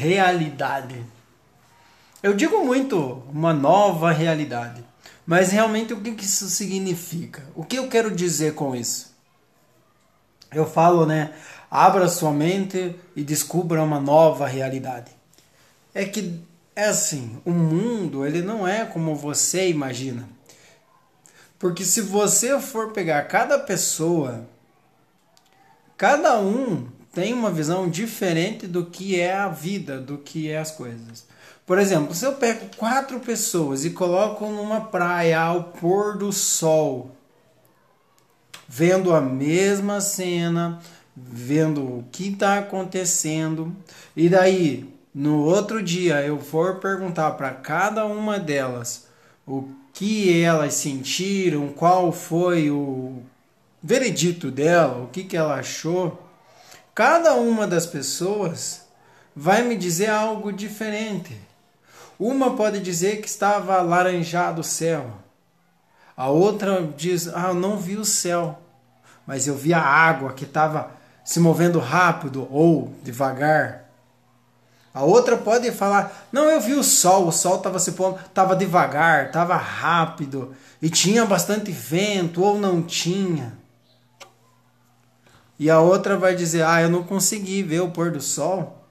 realidade. Eu digo muito uma nova realidade, mas realmente o que isso significa? O que eu quero dizer com isso? Eu falo, né? Abra sua mente e descubra uma nova realidade. É que é assim, o mundo ele não é como você imagina. Porque se você for pegar cada pessoa, cada um tem uma visão diferente do que é a vida, do que é as coisas. Por exemplo, se eu pego quatro pessoas e coloco numa praia ao pôr do sol, vendo a mesma cena, vendo o que está acontecendo, e daí no outro dia eu for perguntar para cada uma delas o que elas sentiram, qual foi o veredito dela, o que, que ela achou, cada uma das pessoas vai me dizer algo diferente. Uma pode dizer que estava laranjado o céu. A outra diz: Ah, eu não vi o céu, mas eu vi a água que estava se movendo rápido ou devagar. A outra pode falar: Não, eu vi o sol, o sol estava se pondo, estava devagar, estava rápido e tinha bastante vento ou não tinha. E a outra vai dizer: Ah, eu não consegui ver o pôr do sol.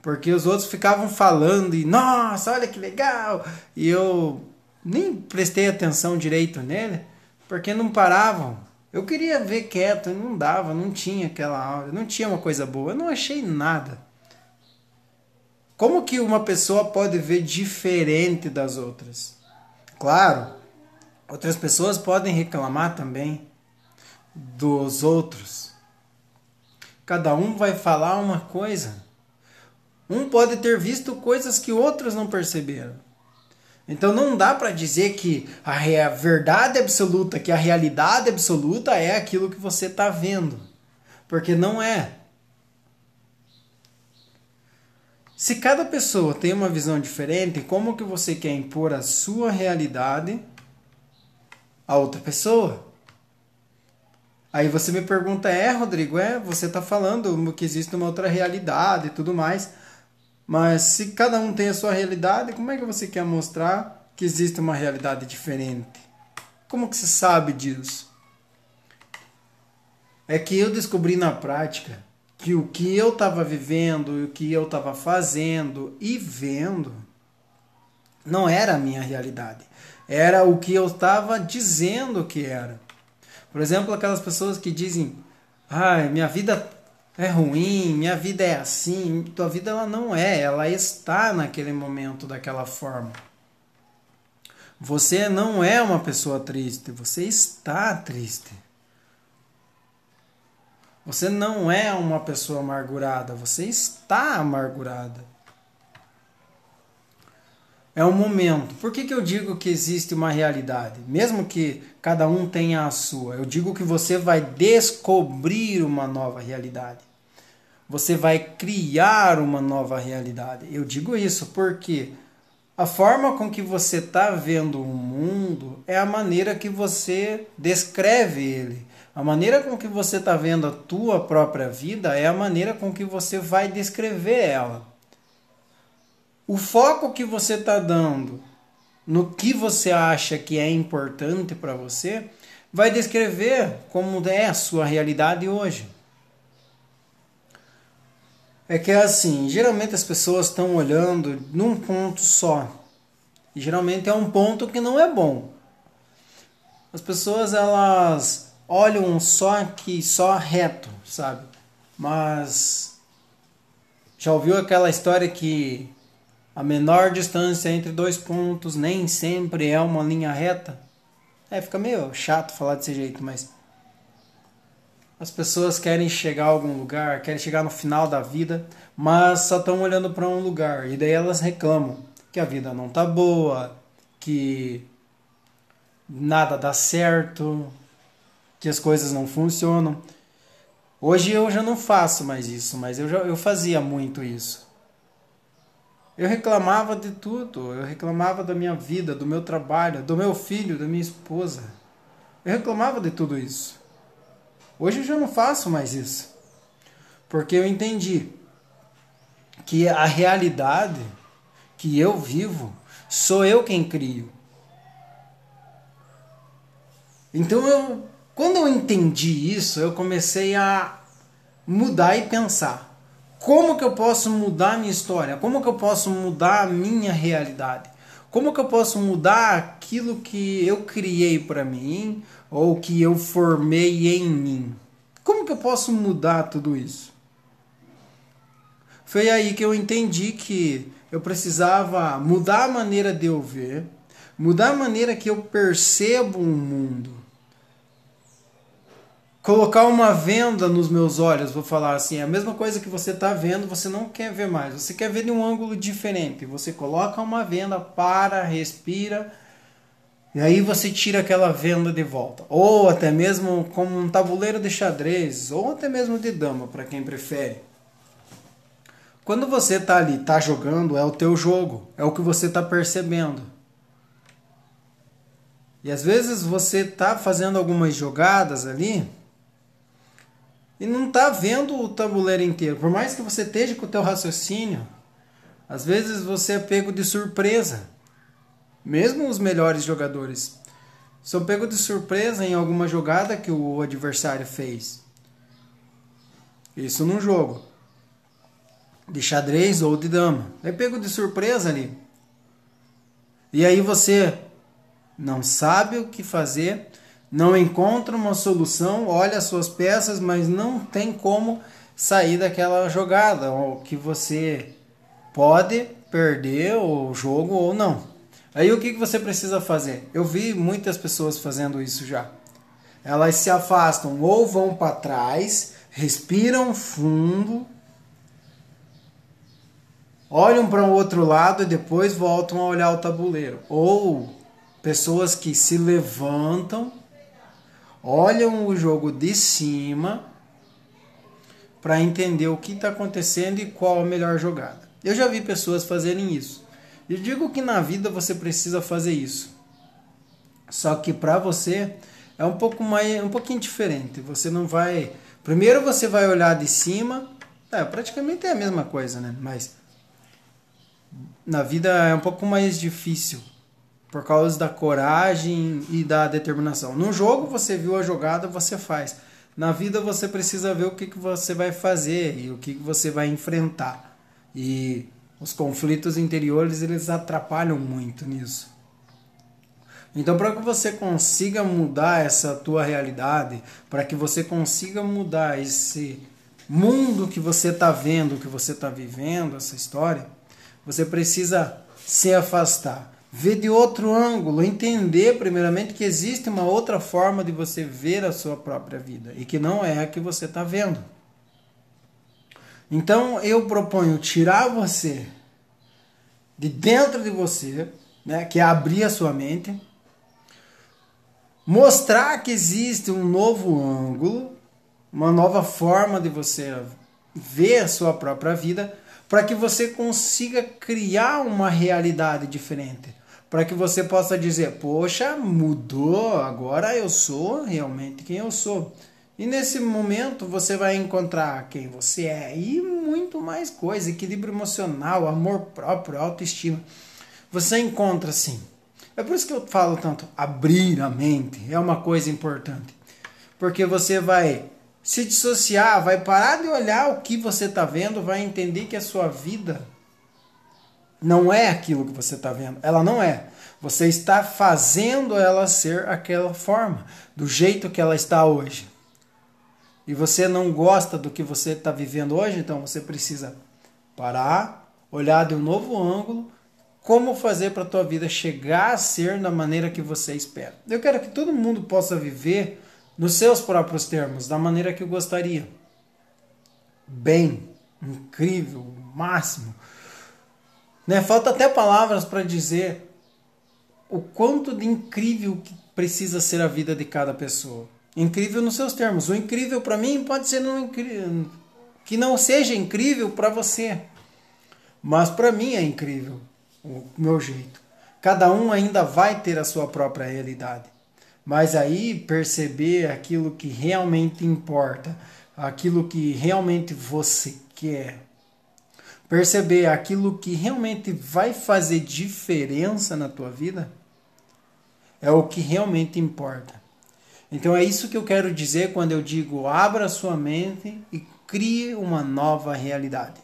Porque os outros ficavam falando e, nossa, olha que legal! E eu nem prestei atenção direito nele, porque não paravam. Eu queria ver quieto, não dava, não tinha aquela aula, não tinha uma coisa boa, eu não achei nada. Como que uma pessoa pode ver diferente das outras? Claro, outras pessoas podem reclamar também dos outros. Cada um vai falar uma coisa. Um pode ter visto coisas que outros não perceberam. Então não dá para dizer que a verdade absoluta, que a realidade absoluta é aquilo que você está vendo. Porque não é. Se cada pessoa tem uma visão diferente, como que você quer impor a sua realidade a outra pessoa? Aí você me pergunta, é, Rodrigo, é, você está falando que existe uma outra realidade e tudo mais. Mas se cada um tem a sua realidade, como é que você quer mostrar que existe uma realidade diferente? Como que você sabe disso? É que eu descobri na prática que o que eu estava vivendo, o que eu estava fazendo e vendo não era a minha realidade. Era o que eu estava dizendo que era. Por exemplo, aquelas pessoas que dizem: "Ai, minha vida é ruim, minha vida é assim". Tua vida ela não é, ela está naquele momento daquela forma. Você não é uma pessoa triste, você está triste. Você não é uma pessoa amargurada, você está amargurada. É um momento. Por que, que eu digo que existe uma realidade? Mesmo que cada um tenha a sua, eu digo que você vai descobrir uma nova realidade. Você vai criar uma nova realidade. Eu digo isso porque a forma com que você está vendo o mundo é a maneira que você descreve ele. A maneira com que você está vendo a tua própria vida é a maneira com que você vai descrever ela o foco que você está dando no que você acha que é importante para você vai descrever como é a sua realidade hoje. É que é assim, geralmente as pessoas estão olhando num ponto só. E geralmente é um ponto que não é bom. As pessoas elas olham só aqui, só reto, sabe? Mas já ouviu aquela história que a menor distância entre dois pontos nem sempre é uma linha reta. É, fica meio chato falar desse jeito, mas as pessoas querem chegar a algum lugar, querem chegar no final da vida, mas só estão olhando para um lugar e daí elas reclamam que a vida não tá boa, que nada dá certo, que as coisas não funcionam. Hoje eu já não faço mais isso, mas eu já eu fazia muito isso. Eu reclamava de tudo. Eu reclamava da minha vida, do meu trabalho, do meu filho, da minha esposa. Eu reclamava de tudo isso. Hoje eu já não faço mais isso. Porque eu entendi que a realidade que eu vivo sou eu quem crio. Então eu, quando eu entendi isso, eu comecei a mudar e pensar: como que eu posso mudar a minha história? Como que eu posso mudar a minha realidade? Como que eu posso mudar aquilo que eu criei para mim ou que eu formei em mim? Como que eu posso mudar tudo isso? Foi aí que eu entendi que eu precisava mudar a maneira de eu ver, mudar a maneira que eu percebo o mundo. Colocar uma venda nos meus olhos, vou falar assim, é a mesma coisa que você está vendo, você não quer ver mais, você quer ver de um ângulo diferente. Você coloca uma venda, para, respira, e aí você tira aquela venda de volta. Ou até mesmo como um tabuleiro de xadrez, ou até mesmo de dama, para quem prefere. Quando você está ali, está jogando, é o teu jogo, é o que você está percebendo. E às vezes você está fazendo algumas jogadas ali e não está vendo o tabuleiro inteiro. Por mais que você esteja com o teu raciocínio, às vezes você é pego de surpresa. Mesmo os melhores jogadores são pego de surpresa em alguma jogada que o adversário fez. Isso num jogo de xadrez ou de dama. É pego de surpresa ali. E aí você não sabe o que fazer, não encontra uma solução, olha as suas peças, mas não tem como sair daquela jogada, ou que você pode perder o jogo ou não. Aí o que você precisa fazer? Eu vi muitas pessoas fazendo isso já. Elas se afastam ou vão para trás, respiram fundo olham para o outro lado e depois voltam a olhar o tabuleiro. Ou pessoas que se levantam, olham o jogo de cima para entender o que está acontecendo e qual a melhor jogada. Eu já vi pessoas fazerem isso. E digo que na vida você precisa fazer isso. Só que para você é um pouco mais, um pouquinho diferente. Você não vai, primeiro você vai olhar de cima, é, praticamente é a mesma coisa, né? Mas na vida é um pouco mais difícil por causa da coragem e da determinação. No jogo você viu a jogada, você faz. Na vida você precisa ver o que, que você vai fazer e o que, que você vai enfrentar. E os conflitos interiores eles atrapalham muito nisso. Então, para que você consiga mudar essa tua realidade, para que você consiga mudar esse mundo que você está vendo, que você está vivendo, essa história, você precisa se afastar, ver de outro ângulo, entender primeiramente que existe uma outra forma de você ver a sua própria vida e que não é a que você está vendo. Então eu proponho tirar você de dentro de você, né, que é abrir a sua mente, mostrar que existe um novo ângulo, uma nova forma de você ver a sua própria vida para que você consiga criar uma realidade diferente. Para que você possa dizer, poxa, mudou, agora eu sou realmente quem eu sou. E nesse momento você vai encontrar quem você é e muito mais coisa, equilíbrio emocional, amor próprio, autoestima. Você encontra sim. É por isso que eu falo tanto, abrir a mente é uma coisa importante. Porque você vai se dissociar, vai parar de olhar o que você está vendo, vai entender que a sua vida não é aquilo que você está vendo. Ela não é. Você está fazendo ela ser aquela forma, do jeito que ela está hoje. E você não gosta do que você está vivendo hoje, então você precisa parar, olhar de um novo ângulo, como fazer para a tua vida chegar a ser da maneira que você espera. Eu quero que todo mundo possa viver nos seus próprios termos, da maneira que eu gostaria. Bem, incrível, máximo. Né? Falta até palavras para dizer o quanto de incrível que precisa ser a vida de cada pessoa. Incrível nos seus termos. O incrível para mim pode ser não incrível, que não seja incrível para você, mas para mim é incrível o meu jeito. Cada um ainda vai ter a sua própria realidade mas aí perceber aquilo que realmente importa, aquilo que realmente você quer. Perceber aquilo que realmente vai fazer diferença na tua vida, é o que realmente importa. Então é isso que eu quero dizer quando eu digo abra sua mente e crie uma nova realidade.